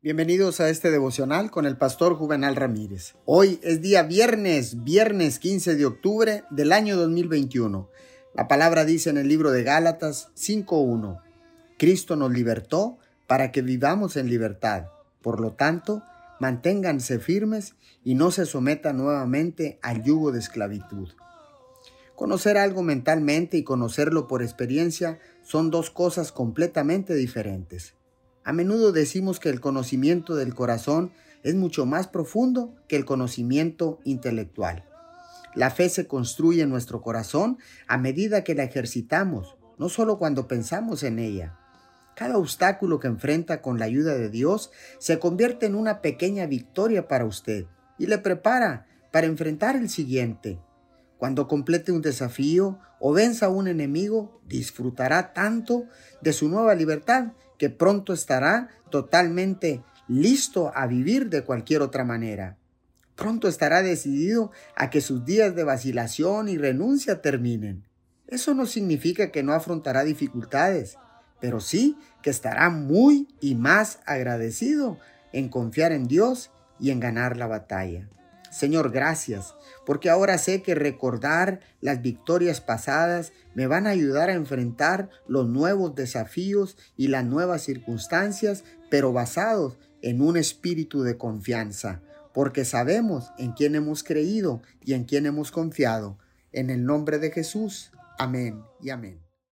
Bienvenidos a este devocional con el pastor Juvenal Ramírez. Hoy es día viernes, viernes 15 de octubre del año 2021. La palabra dice en el libro de Gálatas 5.1, Cristo nos libertó para que vivamos en libertad. Por lo tanto, manténganse firmes y no se sometan nuevamente al yugo de esclavitud. Conocer algo mentalmente y conocerlo por experiencia son dos cosas completamente diferentes. A menudo decimos que el conocimiento del corazón es mucho más profundo que el conocimiento intelectual. La fe se construye en nuestro corazón a medida que la ejercitamos, no solo cuando pensamos en ella. Cada obstáculo que enfrenta con la ayuda de Dios se convierte en una pequeña victoria para usted y le prepara para enfrentar el siguiente. Cuando complete un desafío o venza a un enemigo, disfrutará tanto de su nueva libertad que pronto estará totalmente listo a vivir de cualquier otra manera. Pronto estará decidido a que sus días de vacilación y renuncia terminen. Eso no significa que no afrontará dificultades, pero sí que estará muy y más agradecido en confiar en Dios y en ganar la batalla. Señor, gracias, porque ahora sé que recordar las victorias pasadas me van a ayudar a enfrentar los nuevos desafíos y las nuevas circunstancias, pero basados en un espíritu de confianza, porque sabemos en quién hemos creído y en quién hemos confiado. En el nombre de Jesús. Amén y amén.